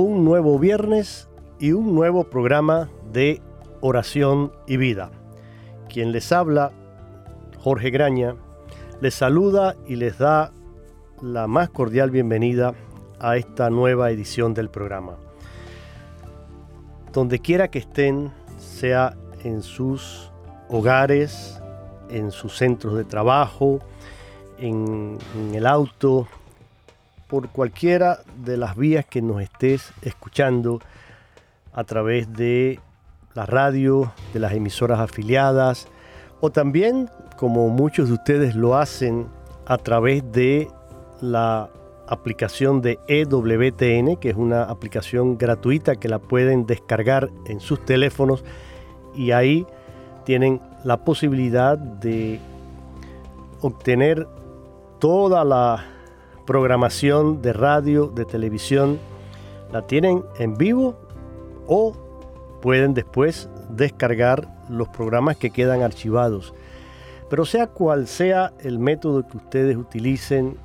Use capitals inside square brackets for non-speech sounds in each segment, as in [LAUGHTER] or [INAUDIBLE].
Un nuevo viernes y un nuevo programa de oración y vida. Quien les habla, Jorge Graña, les saluda y les da la más cordial bienvenida a esta nueva edición del programa. Donde quiera que estén, sea en sus hogares, en sus centros de trabajo, en, en el auto, por cualquiera de las vías que nos estés escuchando a través de la radio, de las emisoras afiliadas, o también, como muchos de ustedes lo hacen, a través de la aplicación de EWTN, que es una aplicación gratuita que la pueden descargar en sus teléfonos y ahí tienen la posibilidad de obtener toda la programación de radio, de televisión, la tienen en vivo o pueden después descargar los programas que quedan archivados. Pero sea cual sea el método que ustedes utilicen,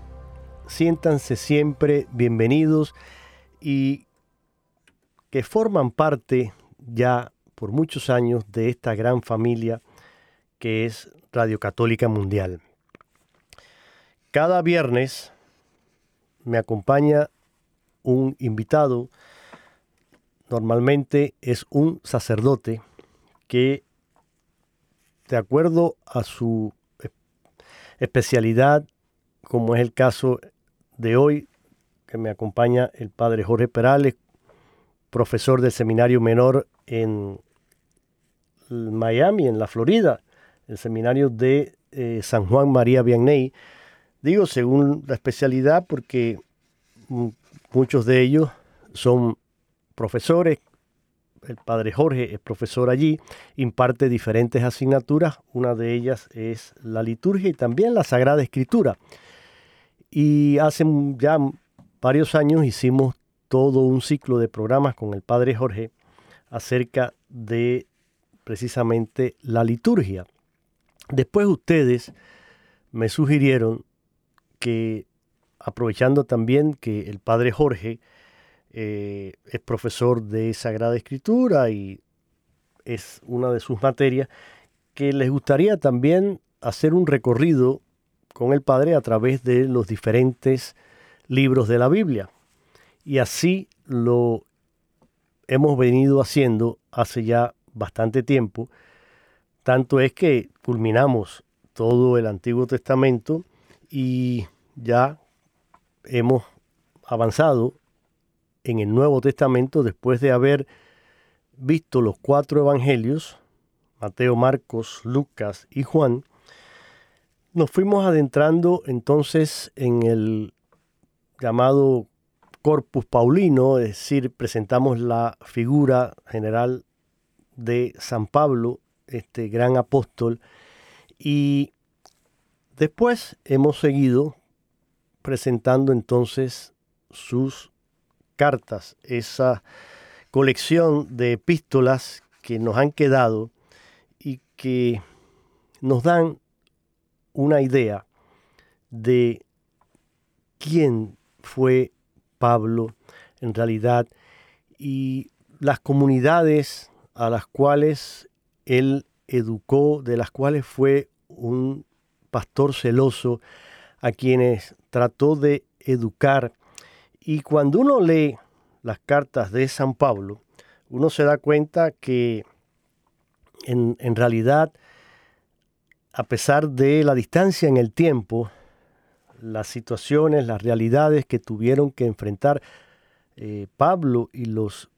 siéntanse siempre bienvenidos y que forman parte ya por muchos años de esta gran familia que es Radio Católica Mundial. Cada viernes me acompaña un invitado, normalmente es un sacerdote que, de acuerdo a su especialidad, como es el caso de hoy, que me acompaña el padre Jorge Perales, profesor del seminario menor en Miami, en la Florida, el seminario de eh, San Juan María Vianney, Digo según la especialidad porque muchos de ellos son profesores. El padre Jorge es profesor allí, imparte diferentes asignaturas. Una de ellas es la liturgia y también la Sagrada Escritura. Y hace ya varios años hicimos todo un ciclo de programas con el padre Jorge acerca de precisamente la liturgia. Después ustedes me sugirieron que aprovechando también que el padre Jorge eh, es profesor de Sagrada Escritura y es una de sus materias, que les gustaría también hacer un recorrido con el padre a través de los diferentes libros de la Biblia. Y así lo hemos venido haciendo hace ya bastante tiempo. Tanto es que culminamos todo el Antiguo Testamento y ya hemos avanzado en el Nuevo Testamento después de haber visto los cuatro evangelios, Mateo, Marcos, Lucas y Juan, nos fuimos adentrando entonces en el llamado corpus paulino, es decir, presentamos la figura general de San Pablo, este gran apóstol, y después hemos seguido presentando entonces sus cartas, esa colección de epístolas que nos han quedado y que nos dan una idea de quién fue Pablo en realidad y las comunidades a las cuales él educó, de las cuales fue un pastor celoso, a quienes trató de educar. Y cuando uno lee las cartas de San Pablo, uno se da cuenta que en, en realidad, a pesar de la distancia en el tiempo, las situaciones, las realidades que tuvieron que enfrentar eh, Pablo y los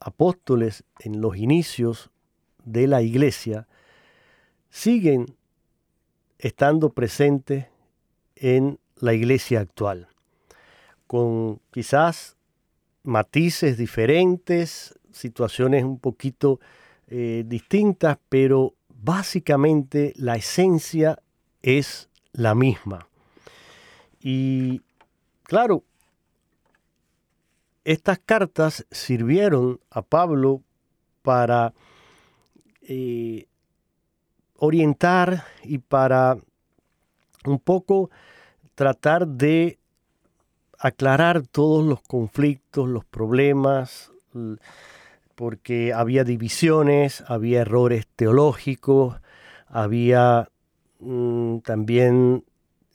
apóstoles en los inicios de la iglesia, siguen estando presentes en la iglesia actual, con quizás matices diferentes, situaciones un poquito eh, distintas, pero básicamente la esencia es la misma. Y claro, estas cartas sirvieron a Pablo para eh, orientar y para un poco tratar de aclarar todos los conflictos, los problemas, porque había divisiones, había errores teológicos, había mm, también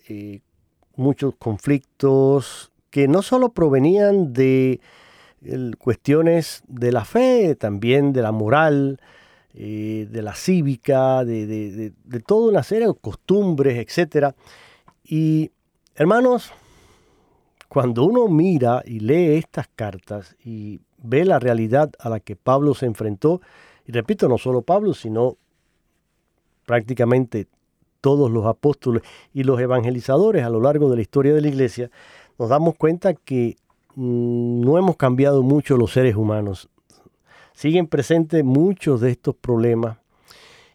eh, muchos conflictos que no solo provenían de cuestiones de la fe, también de la moral, eh, de la cívica, de, toda una serie de costumbres, etc. Y hermanos, cuando uno mira y lee estas cartas y ve la realidad a la que Pablo se enfrentó, y repito, no solo Pablo, sino prácticamente todos los apóstoles y los evangelizadores a lo largo de la historia de la iglesia, nos damos cuenta que mm, no hemos cambiado mucho los seres humanos. Siguen presentes muchos de estos problemas.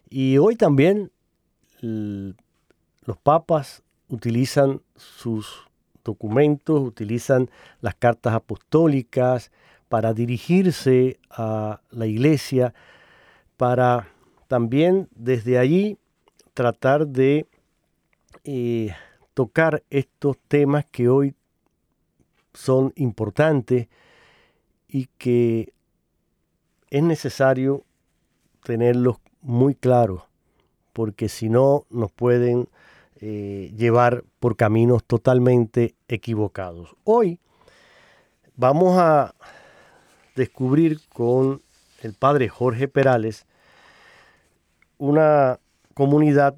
Y hoy también los papas utilizan sus documentos, utilizan las cartas apostólicas para dirigirse a la iglesia, para también desde allí tratar de eh, tocar estos temas que hoy son importantes y que es necesario tenerlos muy claros, porque si no nos pueden eh, llevar por caminos totalmente equivocados. Hoy vamos a descubrir con el padre Jorge Perales una comunidad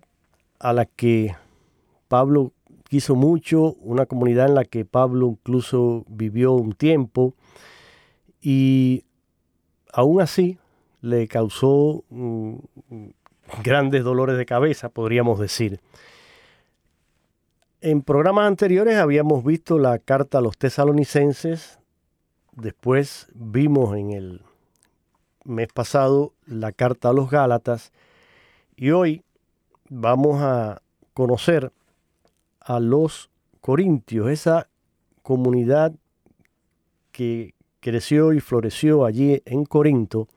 a la que Pablo quiso mucho, una comunidad en la que Pablo incluso vivió un tiempo y aún así le causó mm, grandes dolores de cabeza, podríamos decir. En programas anteriores habíamos visto la carta a los tesalonicenses, después vimos en el mes pasado la carta a los Gálatas y hoy vamos a conocer a los corintios, esa comunidad que creció y floreció allí en Corinto.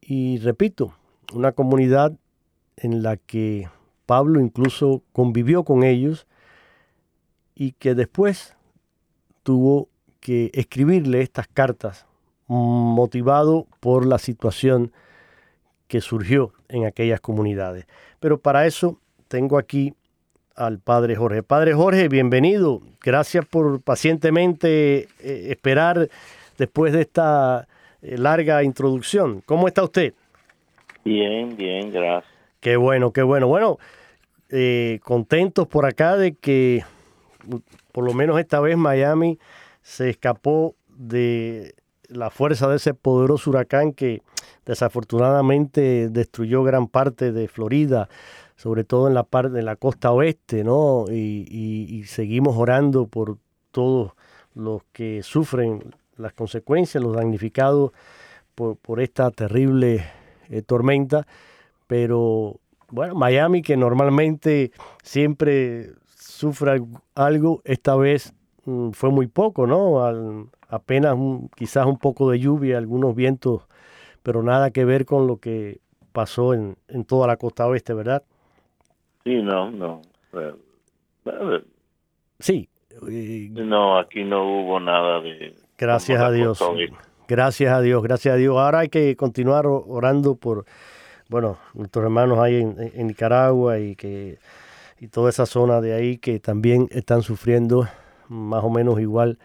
Y repito, una comunidad en la que Pablo incluso convivió con ellos y que después tuvo que escribirle estas cartas motivado por la situación que surgió en aquellas comunidades. Pero para eso tengo aquí al Padre Jorge. Padre Jorge, bienvenido. Gracias por pacientemente eh, esperar después de esta eh, larga introducción. ¿Cómo está usted? Bien, bien, gracias. Qué bueno, qué bueno. Bueno, eh, contentos por acá de que por lo menos esta vez Miami se escapó de la fuerza de ese poderoso huracán que desafortunadamente destruyó gran parte de Florida, sobre todo en la parte de la costa oeste, ¿no? Y, seguimos orando por todos los que sufren las consecuencias, los damnificados por, esta terrible eh, tormenta, pero bueno, Miami que normalmente siempre sufre algo, esta vez mm, fue muy poco, ¿no? apenas quizás un poco de lluvia, algunos vientos, pero nada que ver con lo que pasó en, en toda la costa oeste, ¿verdad? Sí, no, no. sí. No, aquí no hubo nada de... Gracias a Dios. Gracias a Dios, gracias a Dios. Ahora hay que continuar orando por, bueno, nuestros hermanos ahí en, Nicaragua y que y toda esa zona de ahí que también están sufriendo más o menos igual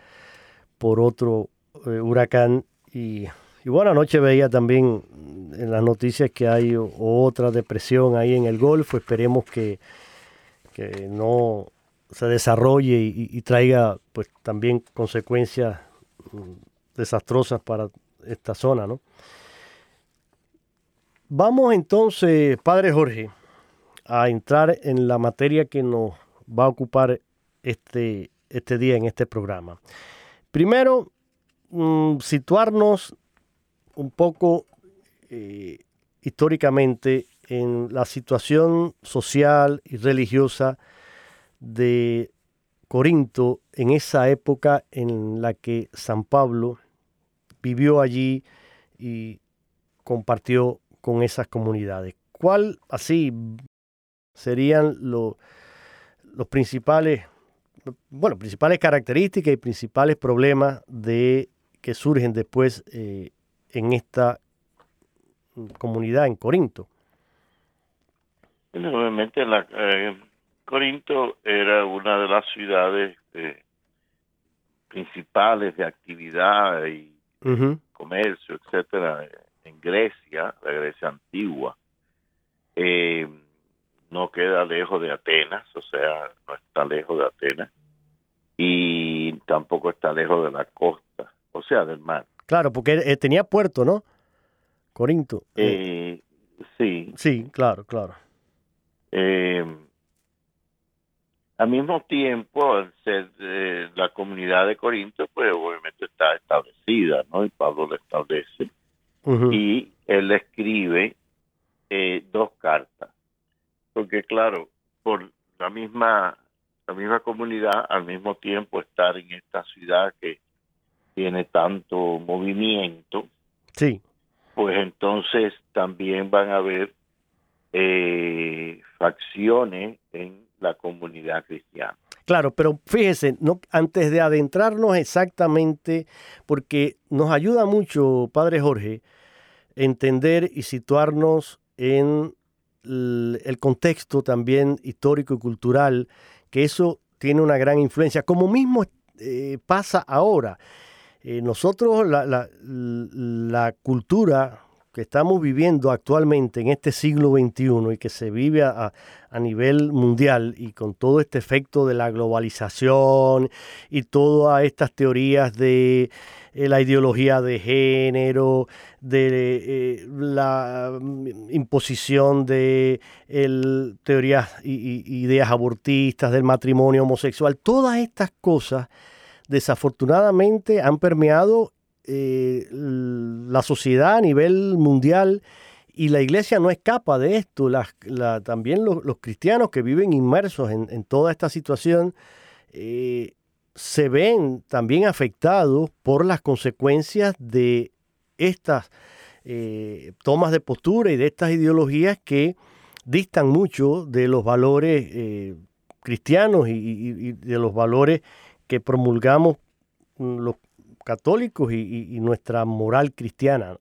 por otro eh, huracán y, y, bueno, anoche veía también en las noticias que hay otra depresión ahí en el Golfo, esperemos que, que no se desarrolle y, traiga pues también consecuencias mm, desastrosas para esta zona, ¿no? Vamos entonces, Padre Jorge, a entrar en la materia que nos va a ocupar este, este día en este programa. Primero, mm, situarnos un poco eh, históricamente en la situación social y religiosa de Corinto en esa época en la que San Pablo vivió allí y compartió con esas comunidades. ¿Cuál así serían los principales, bueno, principales características y principales problemas de que surgen después eh, en esta comunidad en Corinto? Obviamente la, eh, Corinto era una de las ciudades eh, principales de actividad y comercio, etcétera, en Grecia, la Grecia antigua. Eh, no queda lejos de Atenas, o sea, no está lejos de Atenas, y tampoco está lejos de la costa, o sea, del mar. Claro, porque eh, tenía puerto, ¿no? Corinto. Eh, sí. Sí, claro, claro. Eh, al mismo tiempo, al ser la comunidad de Corinto, pues obviamente está establecida, ¿no? Y Pablo lo establece. Y él escribe eh, dos cartas. Porque claro, por la misma, la misma comunidad, al mismo tiempo estar en esta ciudad que tiene tanto movimiento, sí. pues entonces también van a haber eh, facciones en la comunidad cristiana. Claro, pero fíjese, no, antes de adentrarnos exactamente, porque nos ayuda mucho, Padre Jorge, entender y situarnos en el contexto también histórico y cultural, que eso tiene una gran influencia, como mismo eh, pasa ahora. Eh, nosotros, la, la, cultura que estamos viviendo actualmente en este siglo XXI y que se vive a, nivel mundial y con todo este efecto de la globalización y todas estas teorías de eh, la ideología de género, de eh, la mm, imposición de teorías y ideas abortistas, del matrimonio homosexual, todas estas cosas desafortunadamente han permeado eh, la sociedad a nivel mundial y la iglesia no escapa de esto. también los, cristianos que viven inmersos en, toda esta situación eh, se ven también afectados por las consecuencias de estas eh, tomas de postura y de estas ideologías que distan mucho de los valores cristianos y, y, de los valores que promulgamos mm, los católicos y, nuestra moral cristiana.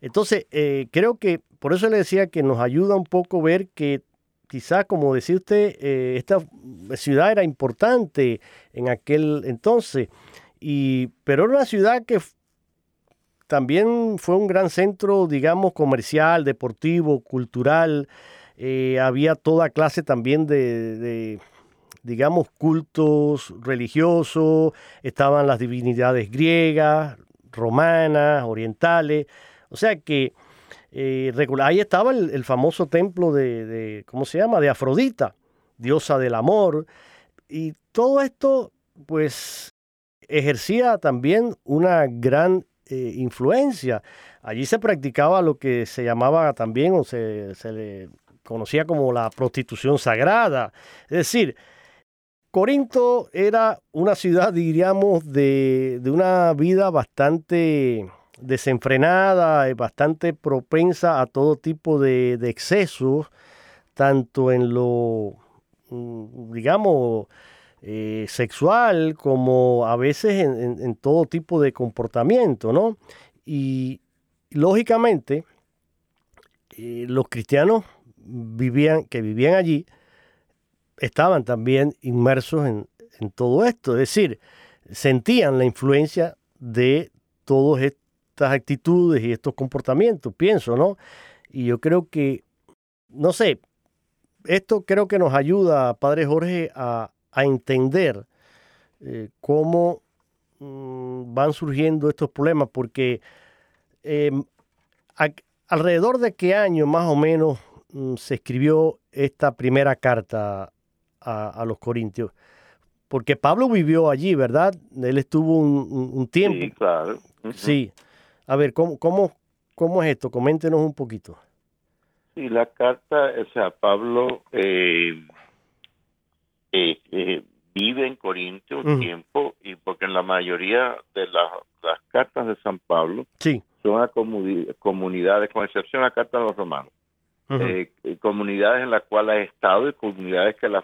Entonces, eh, creo que por eso le decía que nos ayuda un poco ver que quizás, como decía usted, eh, esta ciudad era importante en aquel entonces, y, pero era una ciudad que también fue un gran centro, digamos, comercial, deportivo, cultural. Eh, había toda clase también de digamos, cultos religiosos, estaban las divinidades griegas, romanas, orientales, o sea que eh, ahí estaba el, famoso templo de, ¿cómo se llama?, de Afrodita, diosa del amor, y todo esto, pues, ejercía también una gran eh, influencia. Allí se practicaba lo que se llamaba también, o se, se le conocía como la prostitución sagrada. Es decir, Corinto era una ciudad, diríamos, de, una vida bastante desenfrenada y bastante propensa a todo tipo de, excesos, tanto en lo, mm, digamos, eh, sexual como a veces en, todo tipo de comportamiento, ¿no? Y lógicamente, eh, los cristianos vivían, que vivían allí estaban también inmersos en, todo esto, es decir, sentían la influencia de todas estas actitudes y estos comportamientos, pienso, ¿no? Y yo creo que, no sé, esto creo que nos ayuda, Padre Jorge, a, entender eh, cómo mm, van surgiendo estos problemas, porque em, alrededor de qué año más o menos mm, se escribió esta primera carta a, los corintios. Porque Pablo vivió allí, ¿verdad? Él estuvo un, tiempo. Sí, claro. Sí. A ver, ¿cómo, cómo, ¿cómo es esto? Coméntenos un poquito. Sí, la carta, o sea, Pablo eh, eh, eh, vive en Corinto un tiempo y porque en la mayoría de las cartas de San Pablo sí. son a comunidades, con excepción de la carta de los romanos, comunidades en las cuales ha estado y comunidades que la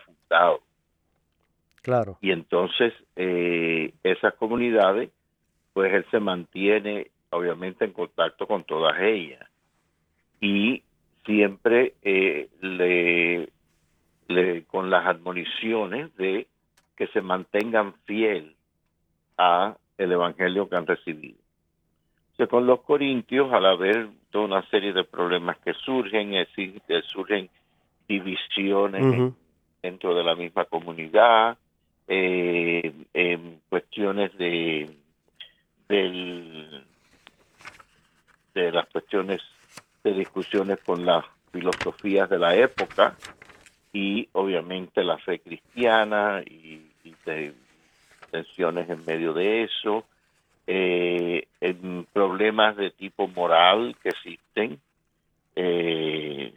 Claro. Y entonces eh, esas comunidades, pues él se mantiene obviamente en contacto con todas ellas y siempre eh, le, le, con las admoniciones de que se mantengan fiel a el evangelio que han recibido. Con los corintios, al haber toda una serie de problemas que surgen, es decir, surgen divisiones dentro de la misma comunidad, eh, en cuestiones de del, de las cuestiones de discusiones con las filosofías de la época y obviamente la fe cristiana y, tensiones en medio de eso, eh, en problemas de tipo moral que existen, eh,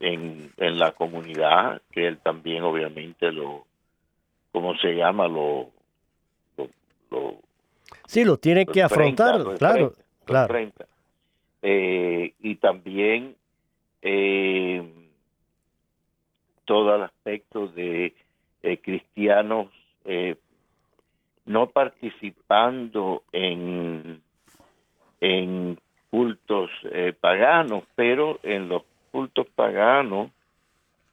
en, en la comunidad, que él también obviamente lo, ¿cómo se llama? Lo, lo, sí, lo tiene que afrontar, claro, claro. Eh, y también eh, todo el aspecto de eh, cristianos eh, no participando en, en cultos paganos, pero en los cultos paganos,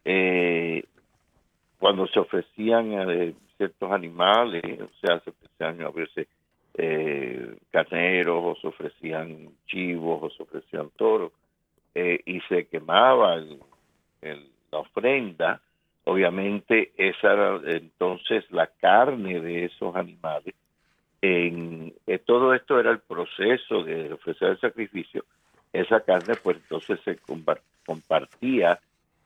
eh, cuando se ofrecían eh, ciertos animales, o sea, se ofrecían a veces eh, carneros, o se ofrecían chivos, o se ofrecían toros, y se quemaba la ofrenda, obviamente esa era entonces la carne de esos animales. En, todo esto era el proceso de ofrecer el sacrificio esa carne pues entonces se compartía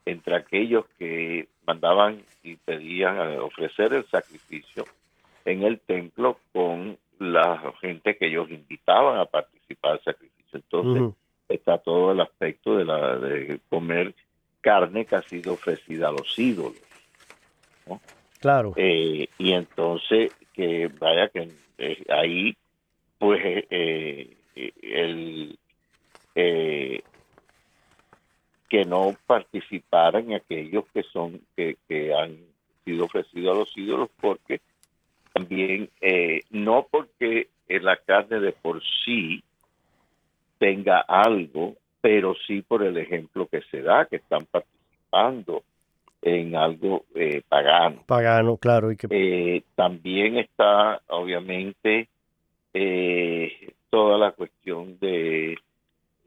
entre aquellos que mandaban y pedían ofrecer el sacrificio en el templo con la gente que ellos invitaban a participar del sacrificio. Entonces está todo el aspecto de la de comer carne que ha sido ofrecida a los ídolos. Claro. Eh, y entonces que vaya que eh, ahí pues eh, el eh, que no participaran aquellos que son que, han sido ofrecidos a los ídolos porque también no porque la carne de por sí tenga algo pero sí por el ejemplo que se da que están participando en algo eh, pagano. Pagano claro y que eh, también está obviamente toda la cuestión de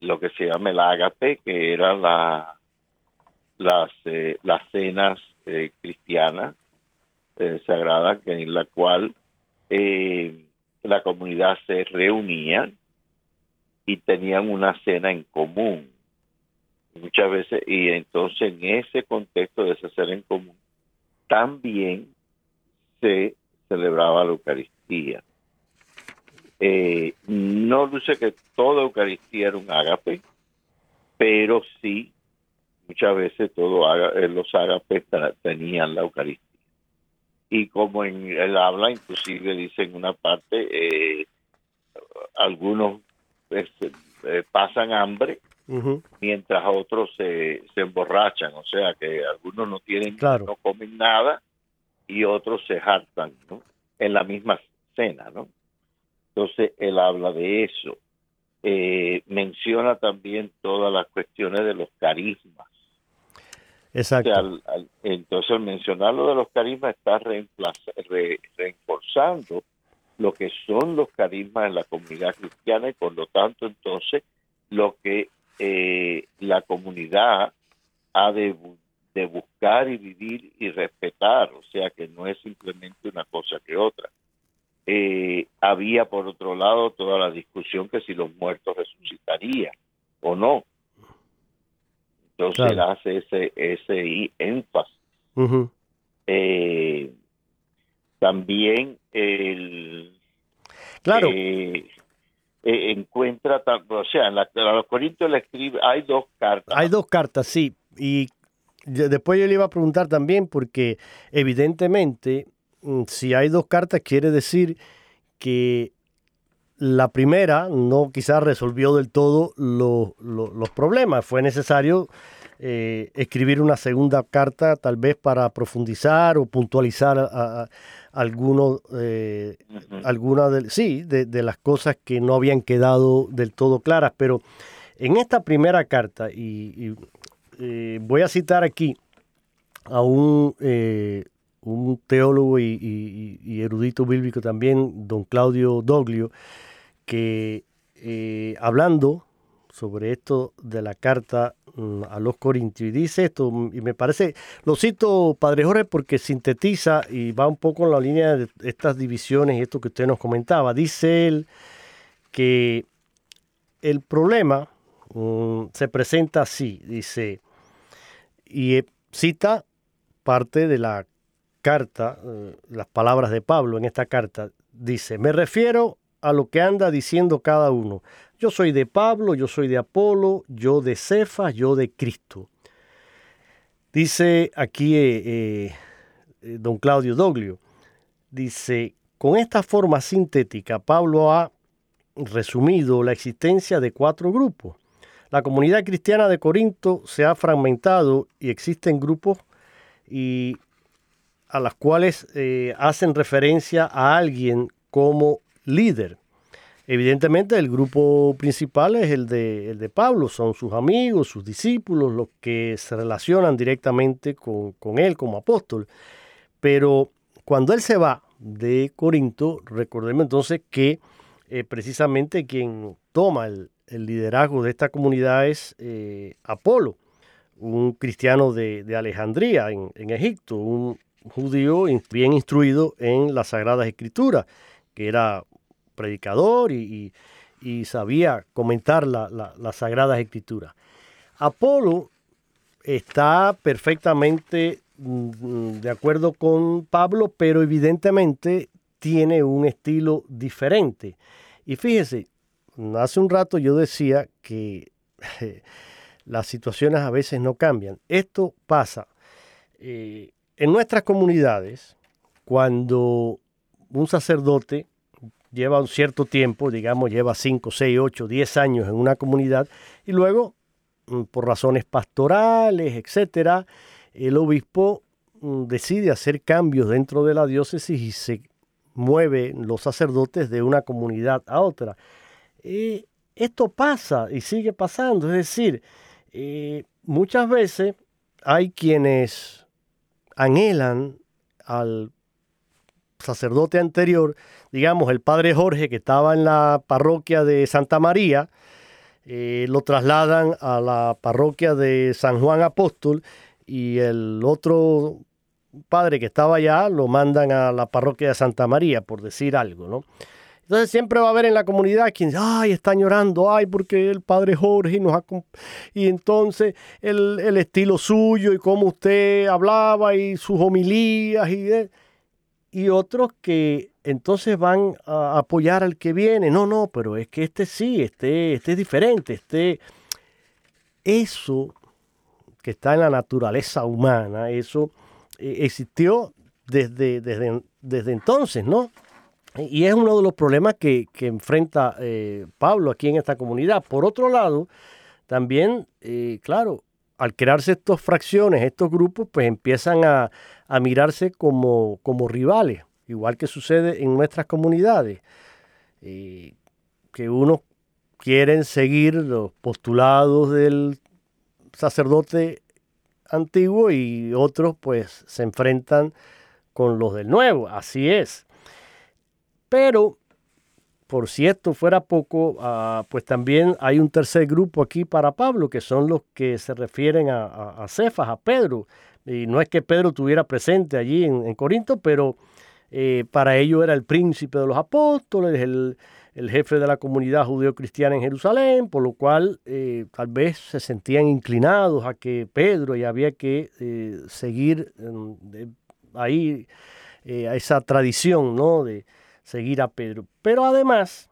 lo que se llama el ágape, que era la, las, eh, las cenas eh, cristianas eh, sagradas, en la cual la comunidad se reunía y tenían una cena en común. Muchas veces, y entonces en ese contexto de esa cena en común, también se celebraba la Eucaristía. Eh, no dice que toda Eucaristía era un ágape, pero sí muchas veces todos eh, los ágapes tenían la Eucaristía. Y como en el habla, inclusive dice en una parte, eh, algunos este, pasan hambre mientras otros se, se, emborrachan, o sea que algunos no tienen, no comen nada y otros se hartan en la misma cena, ¿no? Entonces él habla de eso. Eh, menciona también todas las cuestiones de los carismas. Exacto. entonces al mencionar lo de los carismas está reforzando lo que son los carismas en la comunidad cristiana y por lo tanto entonces lo que eh, la comunidad ha de, de buscar y vivir y respetar, o sea que no es simplemente una cosa que otra. Eh, había por otro lado toda la discusión que si los muertos resucitarían o no. Entonces hace ese, ese énfasis. Eh, también el... Claro. Eh, encuentra, o sea, en la, los Corintios le escribe, hay dos cartas. Hay dos cartas, sí. Y después yo le iba a preguntar también, porque evidentemente Mm, si hay dos cartas, quiere decir que la primera no quizás resolvió del todo los problemas. Fue necesario eh, escribir una segunda carta, tal vez para profundizar o puntualizar a, algunos, eh, algunas de, sí, de, las cosas que no habían quedado del todo claras. Pero en esta primera carta, y, eh, voy a citar aquí a un un teólogo y, erudito bíblico también, don Claudio Doglio, que eh, hablando sobre esto de la carta mm, a los Corintios, y dice esto, y me parece, lo cito, Padre Jorge, porque sintetiza y va un poco en la línea de estas divisiones y esto que usted nos comentaba. Dice él que el problema mm, se presenta así, dice, y eh, cita parte de la carta, eh, las palabras de Pablo en esta carta, dice, me refiero a lo que anda diciendo cada uno. Yo soy de Pablo, yo soy de Apolo, yo de Cefas, yo de Cristo. Dice aquí eh, eh, don Claudio Doglio, dice, con esta forma sintética, Pablo ha resumido la existencia de cuatro grupos. La comunidad cristiana de Corinto se ha fragmentado y existen grupos y a las cuales eh, hacen referencia a alguien como líder. Evidentemente el grupo principal es el de, el de Pablo, son sus amigos, sus discípulos, los que se relacionan directamente con, él como apóstol. Pero cuando él se va de Corinto, recordemos entonces que eh, precisamente quien toma el, liderazgo de esta comunidad es eh, Apolo, un cristiano de, Alejandría en, en Egipto, un, judío bien instruido en las Sagradas Escrituras, que era predicador y, sabía comentar las la, Sagradas Escrituras. Apolo está perfectamente mm, de acuerdo con Pablo, pero evidentemente tiene un estilo diferente. Y fíjese, hace un rato yo decía que [LAUGHS] las situaciones a veces no cambian. Esto pasa eh, en nuestras comunidades, cuando un sacerdote lleva un cierto tiempo, digamos, lleva 5, 6, 8, 10 años en una comunidad y luego, mm, por razones pastorales, etcétera, el obispo mm, decide hacer cambios dentro de la diócesis y se mueven los sacerdotes de una comunidad a otra. Esto pasa y sigue pasando, es decir, eh, muchas veces hay quienes anhelan al sacerdote anterior, digamos el padre Jorge que estaba en la parroquia de Santa María, eh, lo trasladan a la parroquia de San Juan Apóstol y el otro padre que estaba allá lo mandan a la parroquia de Santa María, por decir algo, ¿no? Entonces siempre va a haber en la comunidad quien ay, están llorando, ay, porque el padre Jorge nos ha... Y entonces el, estilo suyo y cómo usted hablaba y sus homilías y, y otros que entonces van a apoyar al que viene. No, no, pero es que este sí, este, este es diferente, este... Eso que está en la naturaleza humana, eso eh, existió desde, desde, desde entonces, ¿no? Y es uno de los problemas que, enfrenta eh, Pablo aquí en esta comunidad. Por otro lado, también, eh, claro, al crearse estas fracciones, estos grupos, pues empiezan a, mirarse como, como, rivales, igual que sucede en nuestras comunidades, eh, que unos quieren seguir los postulados del sacerdote antiguo y otros pues se enfrentan con los del nuevo, así es. Pero, por si esto fuera poco, ah, pues también hay un tercer grupo aquí para Pablo, que son los que se refieren a, Cefas, a Pedro. Y no es que Pedro estuviera presente allí en, Corinto, pero eh, para ello era el príncipe de los apóstoles, el, jefe de la comunidad judeo-cristiana en Jerusalén, por lo cual eh, tal vez se sentían inclinados a que Pedro y había que eh, seguir ahí a esa tradición ¿no? de, seguir a Pedro. Pero además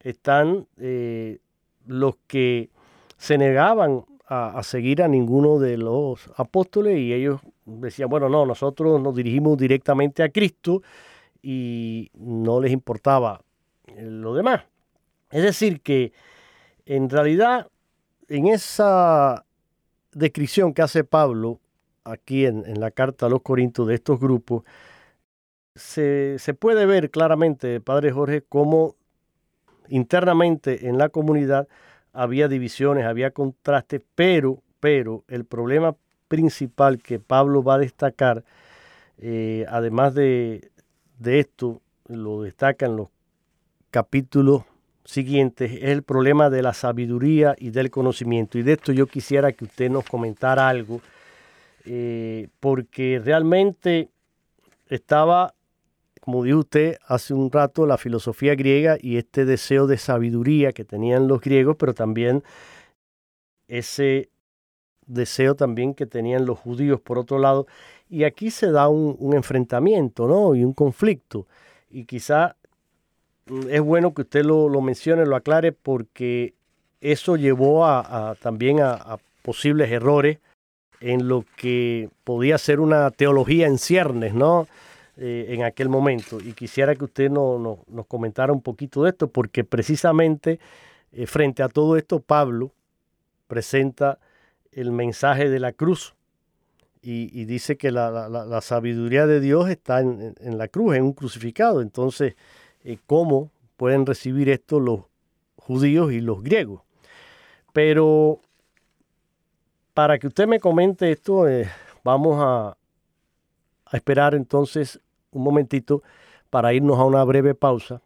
están eh, los que se negaban a, seguir a ninguno de los apóstoles y ellos decían, bueno, no, nosotros nos dirigimos directamente a Cristo y no les importaba lo demás. Es decir, que en realidad en esa descripción que hace Pablo aquí en, en la carta a los Corintios de estos grupos, se, puede ver claramente, Padre Jorge, cómo internamente en la comunidad había divisiones, había contrastes, pero, pero el problema principal que Pablo va a destacar, eh, además de, de, esto, lo destaca en los capítulos siguientes, es el problema de la sabiduría y del conocimiento. Y de esto yo quisiera que usted nos comentara algo, eh, porque realmente estaba como dijo usted hace un rato, la filosofía griega y este deseo de sabiduría que tenían los griegos, pero también ese deseo también que tenían los judíos por otro lado. Y aquí se da un, enfrentamiento, ¿no? Y un conflicto. Y quizá mm, es bueno que usted lo, mencione, lo aclare, porque eso llevó a, también a, posibles errores en lo que podía ser una teología en ciernes, ¿no? Eh, en aquel momento. Y quisiera que usted no, nos comentara un poquito de esto, porque precisamente eh, frente a todo esto, Pablo presenta el mensaje de la cruz y, dice que la, sabiduría de Dios está en, la cruz, en un crucificado. Entonces, eh, ¿cómo pueden recibir esto los judíos y los griegos? Pero para que usted me comente esto, vamos a, a esperar entonces un momentito para irnos a una breve pausa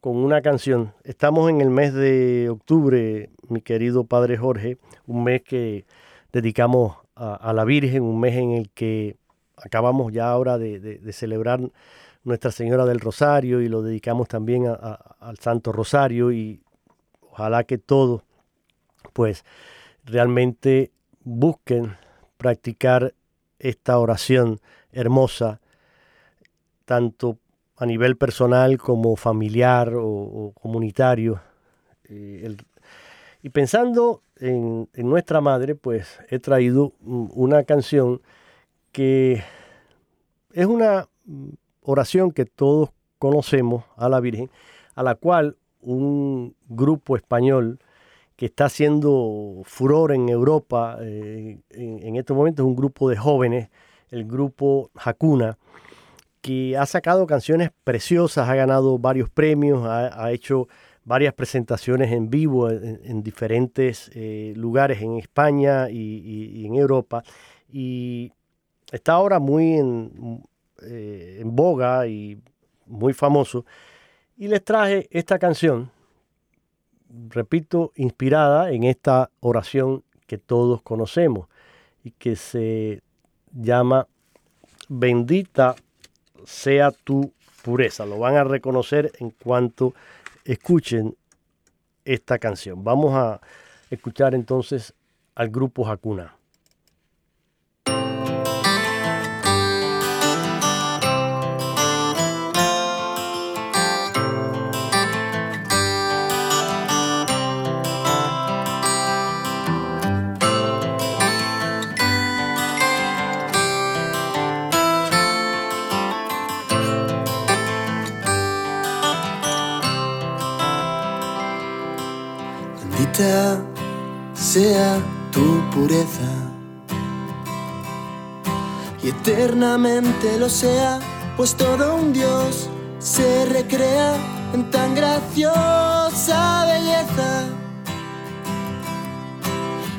con una canción. Estamos en el mes de octubre, mi querido Padre Jorge, un mes que dedicamos a, la Virgen, un mes en el que acabamos ya ahora de, celebrar Nuestra Señora del Rosario y lo dedicamos también al Santo Rosario y ojalá que todos pues realmente busquen practicar esta oración hermosa tanto a nivel personal como familiar o, comunitario. Eh, y pensando en, nuestra madre, pues he traído una canción que es una oración que todos conocemos a la Virgen, a la cual un grupo español que está haciendo furor en Europa eh, en, en estos momentos, un grupo de jóvenes, el grupo Hakuna, que ha sacado canciones preciosas, ha ganado varios premios, ha, hecho varias presentaciones en vivo en, diferentes eh, lugares en España y, en Europa. Y está ahora muy en, eh, en boga y muy famoso. Y les traje esta canción, repito, inspirada en esta oración que todos conocemos y que se llama Bendita sea tu pureza. Lo van a reconocer en cuanto escuchen esta canción. Vamos a escuchar entonces al grupo Hakuna. Sea tu pureza y eternamente lo sea, pues todo un Dios se recrea en tan graciosa belleza.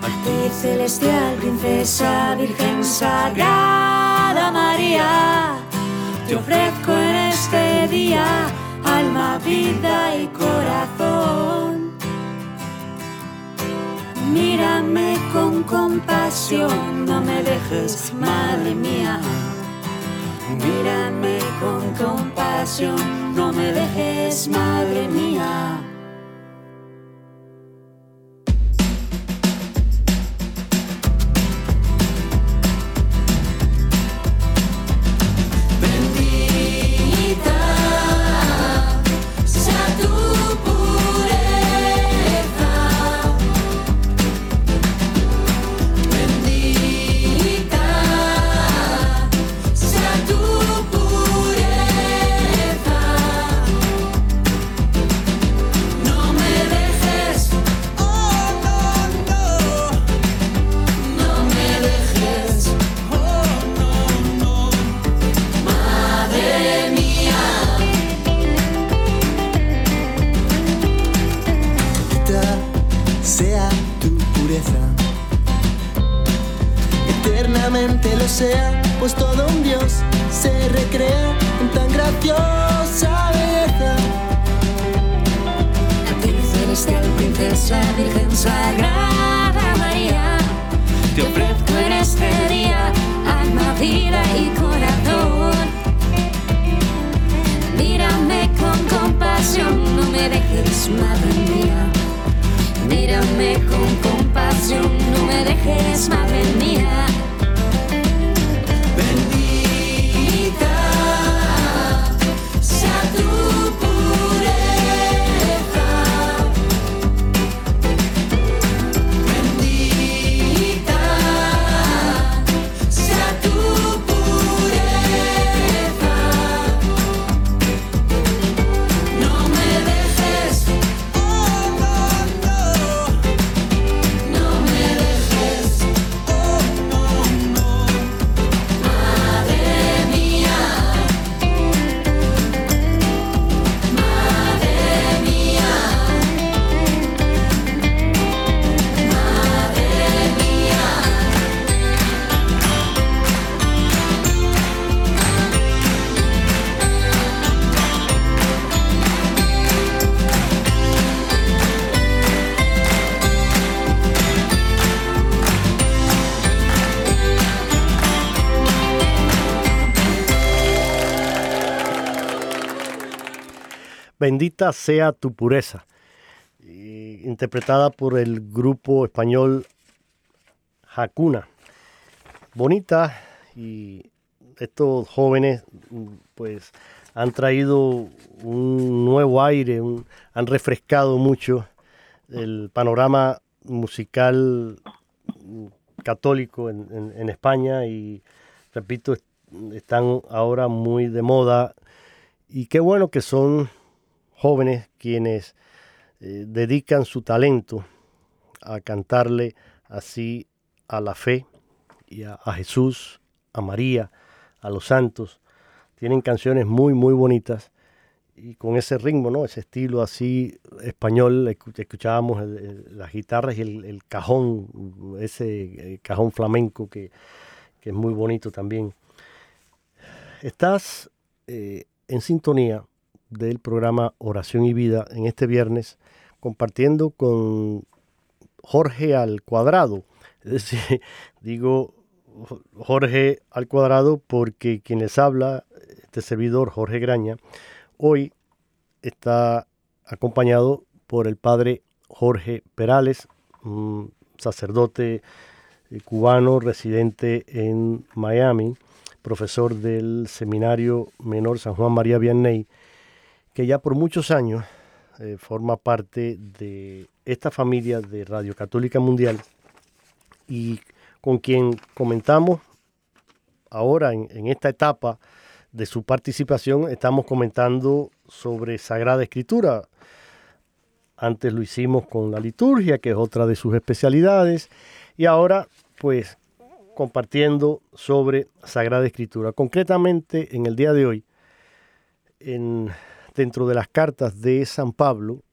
Arte celestial, princesa, virgen sagrada María, te ofrezco en este día alma, vida y corazón. Mírame con compasión, no me dejes, madre mía. Mírame con compasión, no me dejes, madre mía. Bendita sea tu pureza, interpretada por el grupo español Hakuna. Bonita y estos jóvenes pues han traído un nuevo aire, han refrescado mucho el panorama musical católico en, en España y repito, están ahora muy de moda y qué bueno que son jóvenes quienes eh, dedican su talento a cantarle así a la fe y a, Jesús, a María, a los santos. Tienen canciones muy, muy bonitas y con ese ritmo, ¿no? Ese estilo así español, escuchábamos las guitarras y el, cajón, ese eh, cajón flamenco que, es muy bonito también. Estás eh, en sintonía del programa Oración y Vida en este viernes, compartiendo con Jorge al cuadrado. Es decir, [LAUGHS] digo Jorge al cuadrado porque quien les habla, este servidor Jorge Graña, hoy está acompañado por el padre Jorge Perales, un sacerdote eh, cubano residente en Miami, profesor del Seminario Menor San Juan María Vianney, que ya por muchos años eh, forma parte de esta familia de Radio Católica Mundial y con quien comentamos ahora en, esta etapa de su participación, estamos comentando sobre Sagrada Escritura. Antes lo hicimos con la liturgia, que es otra de sus especialidades, y ahora pues compartiendo sobre Sagrada Escritura. Concretamente, en el día de hoy, en, dentro de las cartas de San Pablo,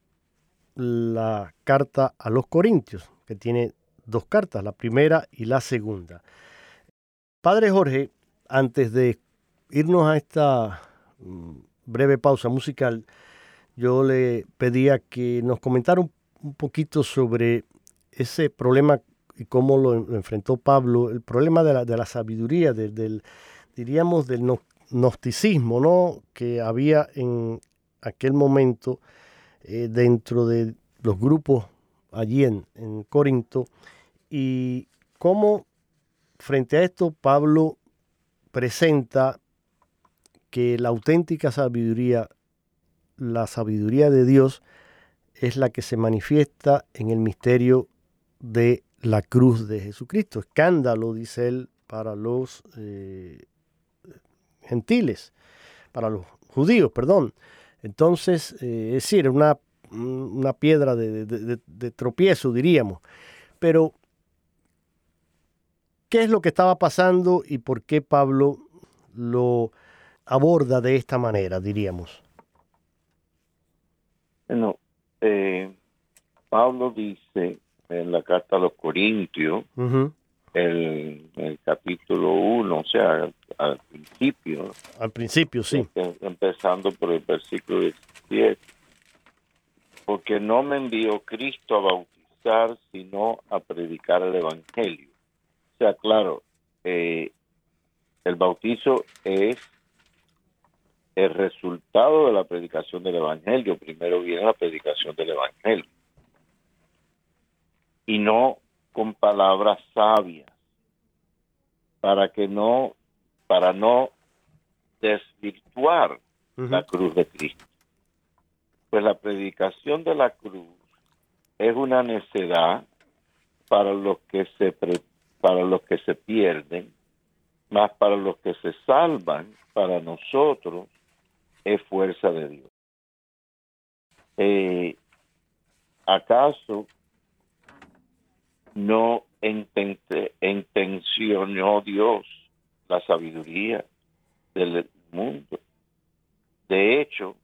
la carta a los Corintios, que tiene dos cartas, la primera y la segunda. Padre Jorge, antes de irnos a esta mm, breve pausa musical, yo le pedía que nos comentara un, poquito sobre ese problema y cómo lo, enfrentó Pablo, el problema de la, de la sabiduría, del, diríamos, del gnosticismo ¿no? que había en aquel momento eh, dentro de los grupos allí en, Corinto y cómo frente a esto Pablo presenta que la auténtica sabiduría, la sabiduría de Dios, es la que se manifiesta en el misterio de la cruz de Jesucristo. Escándalo, dice él, para los eh, gentiles, para los judíos, perdón. Entonces, eh, es decir, una, una piedra de, de tropiezo, diríamos. Pero, ¿qué es lo que estaba pasando y por qué Pablo lo aborda de esta manera, diríamos? Bueno, eh, Pablo dice en la carta a los Corintios, el, el, capítulo 1, o sea, al, principio. Al principio, sí. Empezando por el versículo 17. Porque no me envió Cristo a bautizar, sino a predicar el Evangelio. O sea, claro, eh, el bautizo es el resultado de la predicación del Evangelio. Primero viene la predicación del Evangelio. Y no con palabras sabias, para que no, para no desvirtuar la cruz de Cristo. Pues la predicación de la cruz es una necedad para los que se para los que se pierden más para los que se salvan, para nosotros, es fuerza de Dios. Eh, ¿Acaso no intencionó Dios la sabiduría del mundo? De hecho,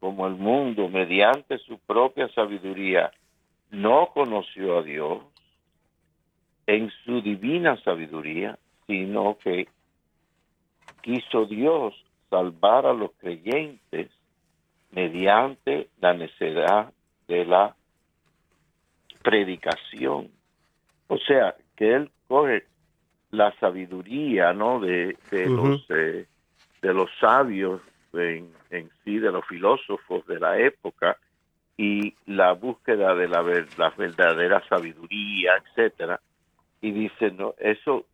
como el mundo, mediante su propia sabiduría, no conoció a Dios, en su divina sabiduría, sino que quiso Dios salvar a los creyentes mediante la necesidad de la predicación. O sea, que él coge la sabiduría, ¿no? De, de los eh, de los sabios en, en, sí, de los filósofos de la época y la búsqueda de la, la verdadera sabiduría, etcétera. Y dice, no, eso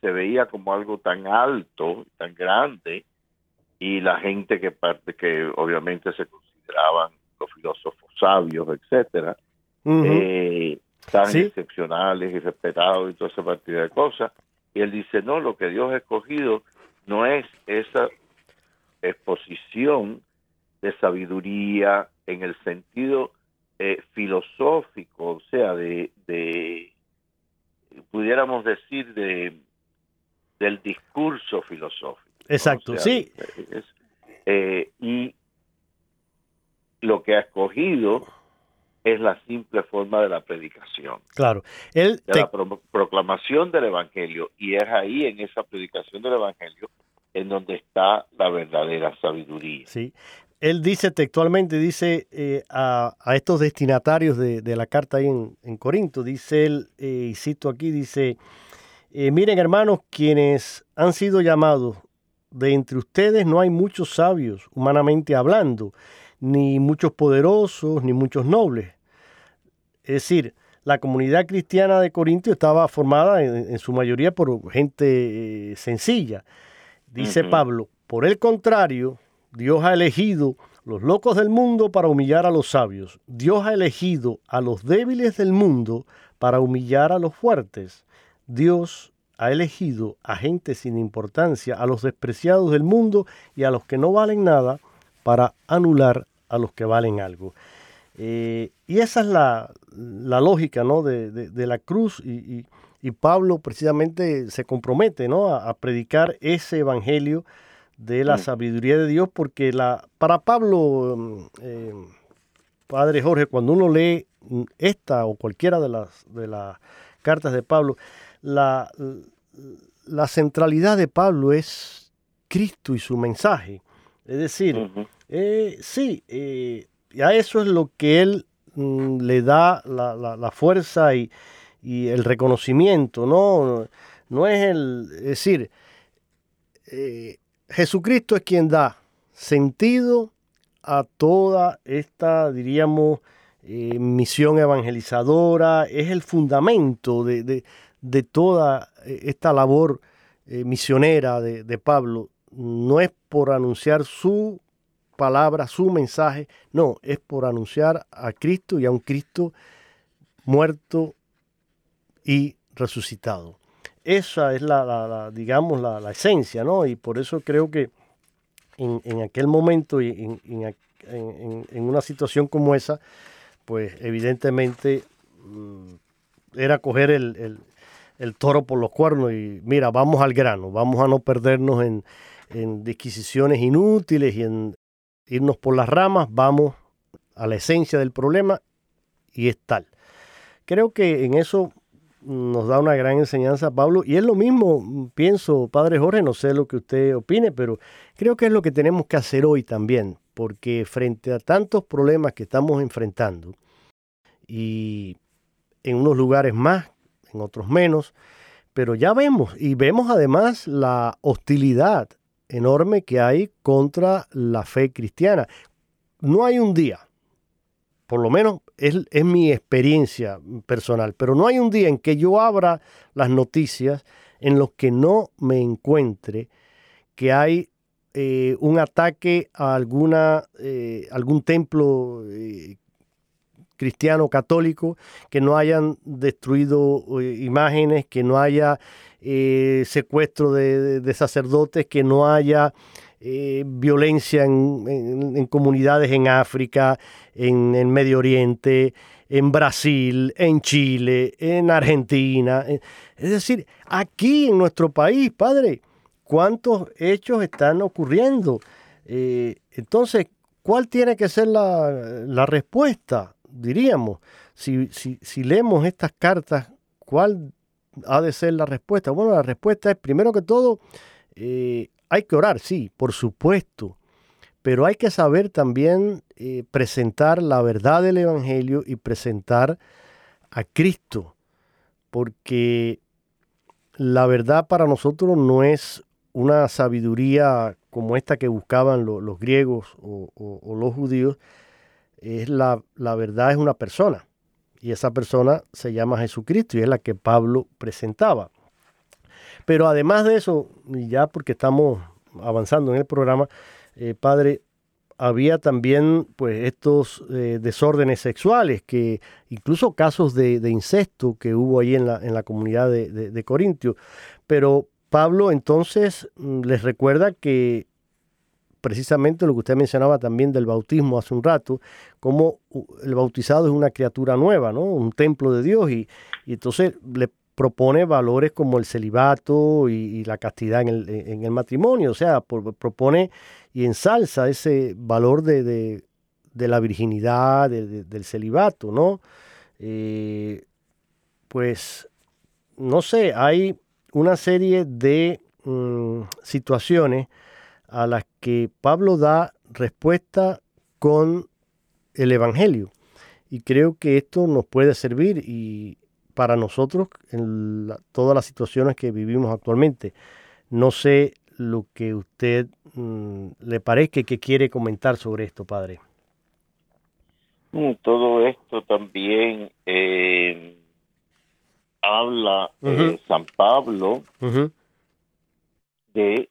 se veía como algo tan alto, tan grande, y la gente que parte que obviamente se consideraban los filósofos sabios, etcétera, eh, tan excepcionales y respetados y toda esa partida de cosas. Y él dice, no, lo que Dios ha escogido no es esa exposición de sabiduría en el sentido eh, filosófico, o sea, de, de, pudiéramos decir, de, del discurso filosófico. Exacto, sí. Eh, y lo que ha escogido es la simple forma de la predicación. Claro. de la proclamación del Evangelio. Y es ahí, en esa predicación del Evangelio, en donde está la verdadera sabiduría. Sí. Él dice textualmente, dice eh, a, estos destinatarios de, la carta ahí en, en Corinto, dice él, eh, y cito aquí, dice, eh, miren hermanos, quienes han sido llamados, de entre ustedes no hay muchos sabios, humanamente hablando, ni muchos poderosos, ni muchos nobles. Es decir, la comunidad cristiana de Corintio estaba formada en, su mayoría por gente eh, sencilla. Dice Pablo, por el contrario, Dios ha elegido los locos del mundo para humillar a los sabios. Dios ha elegido a los débiles del mundo para humillar a los fuertes. Dios ha elegido a gente sin importancia, a los despreciados del mundo y a los que no valen nada para anular a los que valen algo. Eh, y esa es la, lógica ¿no? de, la cruz y, Pablo precisamente se compromete ¿no? a, predicar ese evangelio de la mm. sabiduría de Dios porque la, para Pablo, mm, eh, Padre Jorge, cuando uno lee esta o cualquiera de las, de las cartas de Pablo, la, la centralidad de Pablo es Cristo y su mensaje. Es decir, eh, sí, eh, a eso es lo que él mm, le da la, fuerza y, el reconocimiento, ¿no? No es el, decir, eh, Jesucristo es quien da sentido a toda esta, diríamos, misión evangelizadora, es el fundamento de, de toda esta labor misionera de Pablo no es por anunciar su palabra, su mensaje, no, es por anunciar a Cristo y a un Cristo muerto y resucitado. Esa es la, digamos, la, esencia, ¿no? Y por eso creo que en, aquel momento y en, una situación como esa, pues evidentemente mm, era coger el, el toro por los cuernos y mira, vamos al grano, vamos a no perdernos en, en disquisiciones inútiles y en irnos por las ramas, vamos a la esencia del problema y es tal. Creo que en eso nos da una gran enseñanza Pablo y es lo mismo, pienso, Padre Jorge, no sé lo que usted opine, pero creo que es lo que tenemos que hacer hoy también, porque frente a tantos problemas que estamos enfrentando y en unos lugares más, en otros menos, pero ya vemos y vemos además la hostilidad enorme que hay contra la fe cristiana. No hay un día, por lo menos es, mi experiencia personal, pero no hay un día en que yo abra las noticias en los que no me encuentre que hay eh, un ataque a alguna, eh, algún templo eh, cristiano católico, que no hayan destruido imágenes, que no haya eh, secuestro de, sacerdotes, que no haya eh, violencia en, comunidades en África, en Medio Oriente, en Brasil, en Chile, en Argentina. Eh, es decir, aquí en nuestro país, padre, ¿cuántos hechos están ocurriendo? entonces, ¿cuál tiene que ser la, respuesta? Diríamos, si, si, si leemos estas cartas, ¿cuál ha de ser la respuesta? Bueno, la respuesta es, primero que todo, eh, hay que orar, sí, por supuesto, pero hay que saber también eh, presentar la verdad del Evangelio y presentar a Cristo, porque la verdad para nosotros no es una sabiduría como esta que buscaban los griegos o, los judíos, es la, la verdad es una persona. Y esa persona se llama Jesucristo y es la que Pablo presentaba. Pero además de eso, ya porque estamos avanzando en el programa, eh, Padre, había también pues estos eh, desórdenes sexuales, que incluso casos de, incesto que hubo ahí en la, en la comunidad de, de, de Corintio. Pero Pablo entonces mm, les recuerda que precisamente lo que usted mencionaba también del bautismo hace un rato, como el bautizado es una criatura nueva, ¿no? Un templo de Dios y, entonces le propone valores como el celibato y, la castidad en el, matrimonio, o sea, propone y ensalza ese valor de, la virginidad, del celibato, ¿no? Eh, pues, no sé, hay una serie de mm, situaciones a las que Pablo da respuesta con el Evangelio. Y creo que esto nos puede servir y para nosotros en todas las situaciones que vivimos actualmente. No sé lo que usted mm, le parezca que quiere comentar sobre esto, padre. Todo esto también eh, habla eh, San Pablo de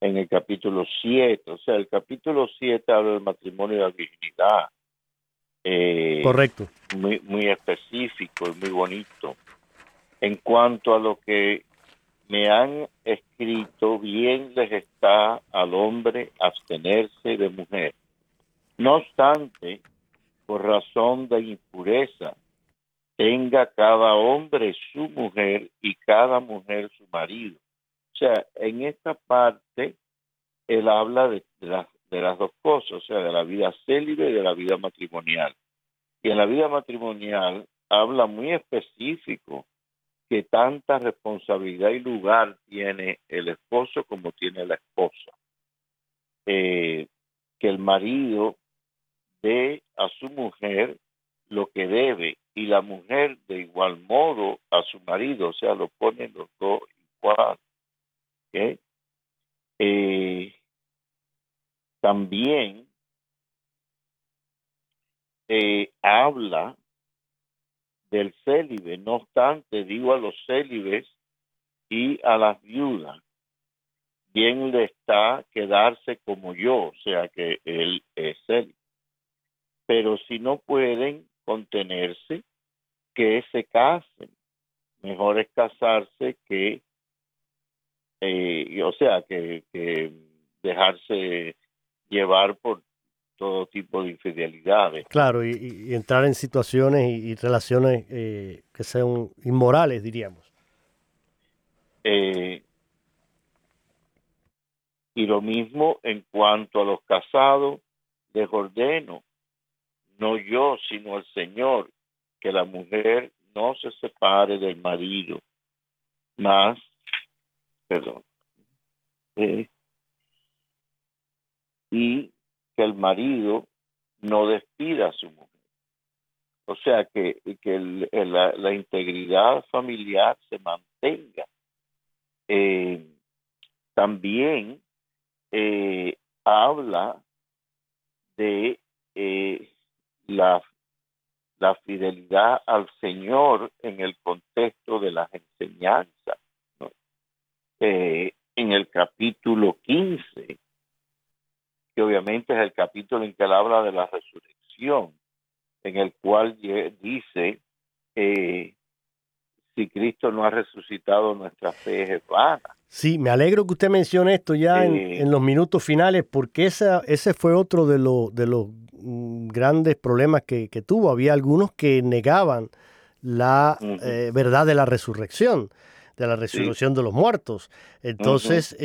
en el capítulo 7. O sea, el capítulo 7 habla del matrimonio y la virginidad. Eh, Correcto. Muy, muy específico y muy bonito. En cuanto a lo que me han escrito, bien les está al hombre abstenerse de mujer. No obstante, por razón de impureza, tenga cada hombre su mujer y cada mujer su marido. O sea, en esta parte, él habla de, las, dos cosas, o sea, de la vida célibe y de la vida matrimonial. Y en la vida matrimonial habla muy específico que tanta responsabilidad y lugar tiene el esposo como tiene la esposa. Eh, que el marido dé a su mujer lo que debe y la mujer de igual modo a su marido, o sea, lo ponen los dos igual. Eh, también eh, habla del célibe. No obstante, digo a los célibes y a las viudas, bien le está quedarse como yo, o sea que él es célibe. Pero si no pueden contenerse, que se casen. Mejor es casarse que, eh, o sea, que, que dejarse llevar por todo tipo de infidelidades. Claro, y, entrar en situaciones y, relaciones eh, que sean inmorales, diríamos. Eh, y lo mismo en cuanto a los casados, les ordeno, no yo, sino el Señor, que la mujer no se separe del marido, más, perdón, eh, y el marido no despida a su mujer. O sea, que, que la, integridad familiar se mantenga. Eh, también eh, habla de eh, la, la fidelidad al Señor en el contexto de las enseñanzas. en el capítulo 15 que obviamente es el capítulo en que él habla de la resurrección, en el cual dice, eh, si Cristo no ha resucitado, nuestra fe es vana. Sí, me alegro que usted mencione esto ya en, eh, los minutos finales, porque esa, ese fue otro de, los de los grandes problemas que, tuvo. Había algunos que negaban la eh, verdad de la resurrección, de la resurrección de los muertos. Entonces,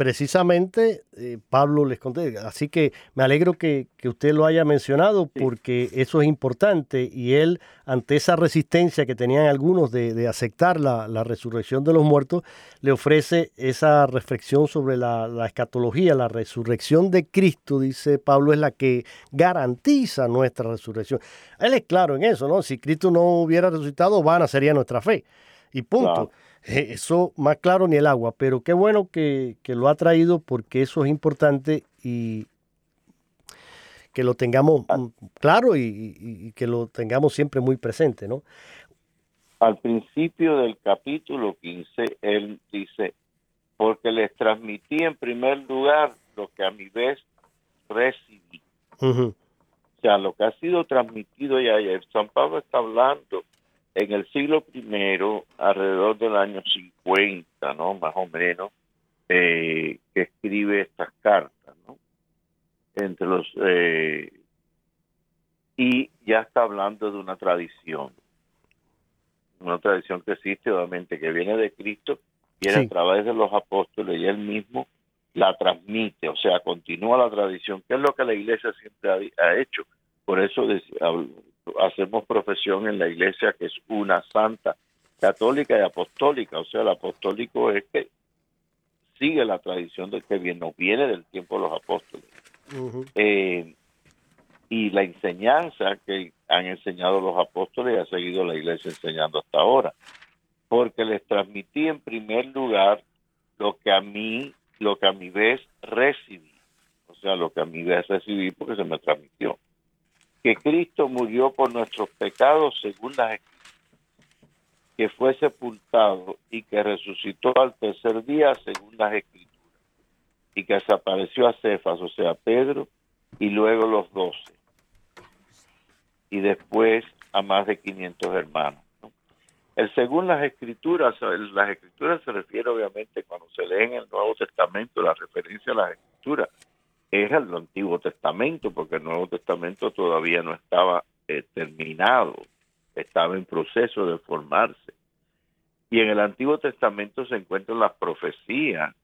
precisamente eh, Pablo les conté. Así que me alegro que, usted lo haya mencionado porque eso es importante y él, ante esa resistencia que tenían algunos de, aceptar la, resurrección de los muertos, le ofrece esa reflexión sobre la, escatología, la resurrección de Cristo, dice Pablo, es la que garantiza nuestra resurrección. Él es claro en eso, ¿no? Si Cristo no hubiera resucitado, vana sería nuestra fe. Y punto. Eso más claro ni el agua, pero qué bueno que, lo ha traído porque eso es importante y que lo tengamos ah. claro y, que lo tengamos siempre muy presente, ¿no? Al principio del capítulo 15, él dice, porque les transmití en primer lugar lo que a mi vez recibí. O sea, lo que ha sido transmitido ya, San Pablo está hablando en el siglo I, alrededor del año 50, ¿no? Más o menos, eh, que escribe estas cartas, ¿no? Entre los eh, y ya está hablando de una tradición, una tradición que existe, obviamente, que viene de Cristo, y a través de los apóstoles y él mismo la transmite, o sea, continúa la tradición, que es lo que la iglesia siempre ha, hecho. Por eso hacemos profesión en la iglesia que es una santa, católica y apostólica. O sea, el apostólico es que sigue la tradición de que viene, nos viene del tiempo de los apóstoles. Eh, y la enseñanza que han enseñado los apóstoles y ha seguido la iglesia enseñando hasta ahora. Porque les transmití en primer lugar lo que a mí, lo que a mi vez recibí. O sea, lo que a mi vez recibí porque se me transmitió que Cristo murió por nuestros pecados según las escrituras, que fue sepultado y que resucitó al tercer día según las escrituras, y que se apareció a Cefas, o sea, Pedro, y luego los doce, y después a más de 500 hermanos. El según las escrituras, las escrituras se refiere obviamente cuando se lee en el Nuevo Testamento, la referencia a las escrituras es el Antiguo Testamento, porque el Nuevo Testamento todavía no estaba eh, terminado, estaba en proceso de formarse. Y en el Antiguo Testamento se encuentran las profecías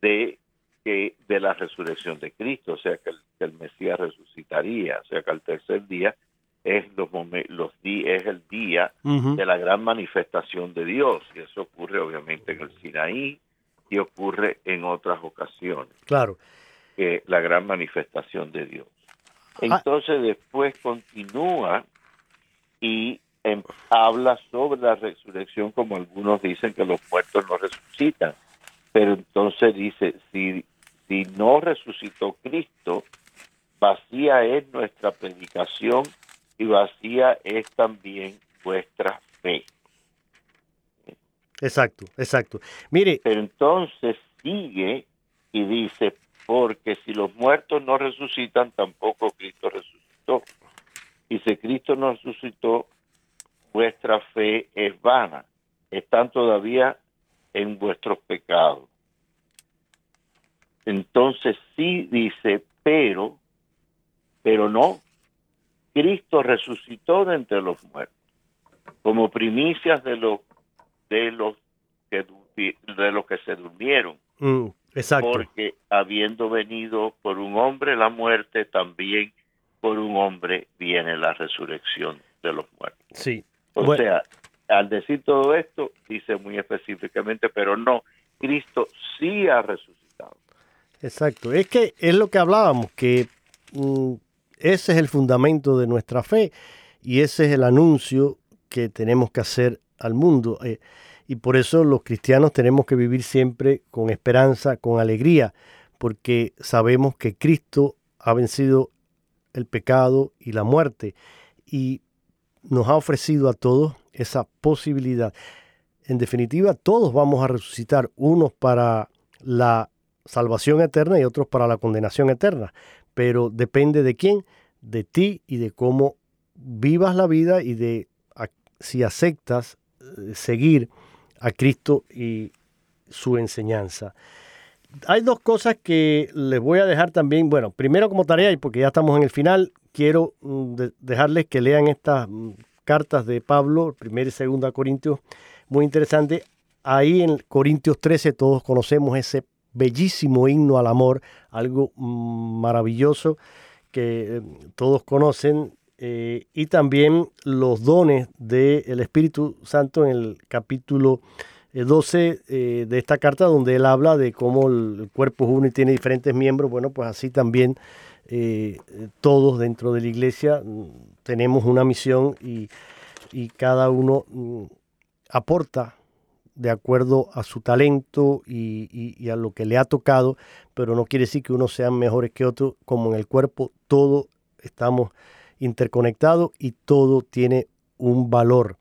de, que, de la resurrección de Cristo, o sea, que el, que el Mesías resucitaría, o sea, que al tercer día es los, los es el día de la gran manifestación de Dios y eso ocurre obviamente en el Sinaí y ocurre en otras ocasiones. Claro. Que la gran manifestación de Dios. Ah. Entonces después continúa y em, habla sobre la resurrección como algunos dicen que los muertos no resucitan. Pero entonces dice, si, si no resucitó Cristo, vacía es nuestra predicación y vacía es también vuestra fe. Exacto, exacto. Mire. Pero entonces sigue y dice, porque si los muertos no resucitan, tampoco Cristo resucitó. Y si Cristo no resucitó, vuestra fe es vana. Están todavía en vuestros pecados. Entonces sí dice, pero, pero no, Cristo resucitó de entre los muertos, como primicias de los de los que de los que se durmieron. Mm, exacto. Porque habiendo venido por un hombre la muerte, también por un hombre viene la resurrección de los muertos. Sí. O sea, al decir todo esto, dice muy específicamente, pero no, Cristo sí ha resucitado. Exacto. Es que es lo que hablábamos, que mm, ese es el fundamento de nuestra fe y ese es el anuncio que tenemos que hacer al mundo. Eh, y por eso los cristianos tenemos que vivir siempre con esperanza, con alegría, porque sabemos que Cristo ha vencido el pecado y la muerte y nos ha ofrecido a todos esa posibilidad. En definitiva, todos vamos a resucitar, unos para la salvación eterna y otros para la condenación eterna pero depende de quién, de ti y de cómo vivas la vida y de si aceptas eh, seguir a Cristo y su enseñanza. Hay dos cosas que les voy a dejar también, bueno, primero como tarea y porque ya estamos en el final, quiero mm, dejarles que lean estas mm, cartas de Pablo, primera y segunda Corintios, muy interesante. Ahí en Corintios 13 todos conocemos ese bellísimo himno al amor, algo maravilloso que eh, todos conocen, eh, y también los dones del Espíritu Santo en el capítulo 12 eh, de esta carta, donde él habla de cómo el cuerpo es uno y tiene diferentes miembros. Bueno, pues así también todos dentro de la iglesia mm, tenemos una misión y, y cada uno mm, aporta de acuerdo a su talento y, a lo que le ha tocado, pero no quiere decir que unos sean mejores que otros, como en el cuerpo todo estamos interconectados y todo tiene un valor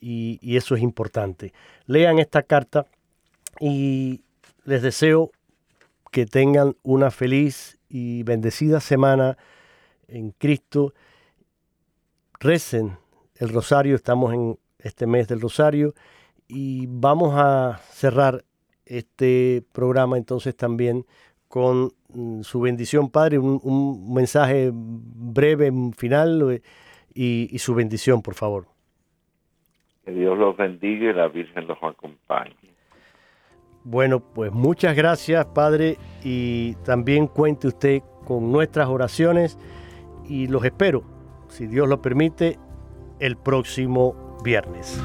y, eso es importante. Lean esta carta y les deseo que tengan una feliz y bendecida semana en Cristo. Recen el rosario, estamos en este mes del rosario y vamos a cerrar este programa entonces también con su bendición, Padre, un, mensaje breve, final eh, y, y, su bendición, por favor. Que Dios los bendiga y la Virgen los acompañe. Bueno, pues muchas gracias, Padre, y también cuente usted con nuestras oraciones y los espero, si Dios lo permite, el próximo viernes.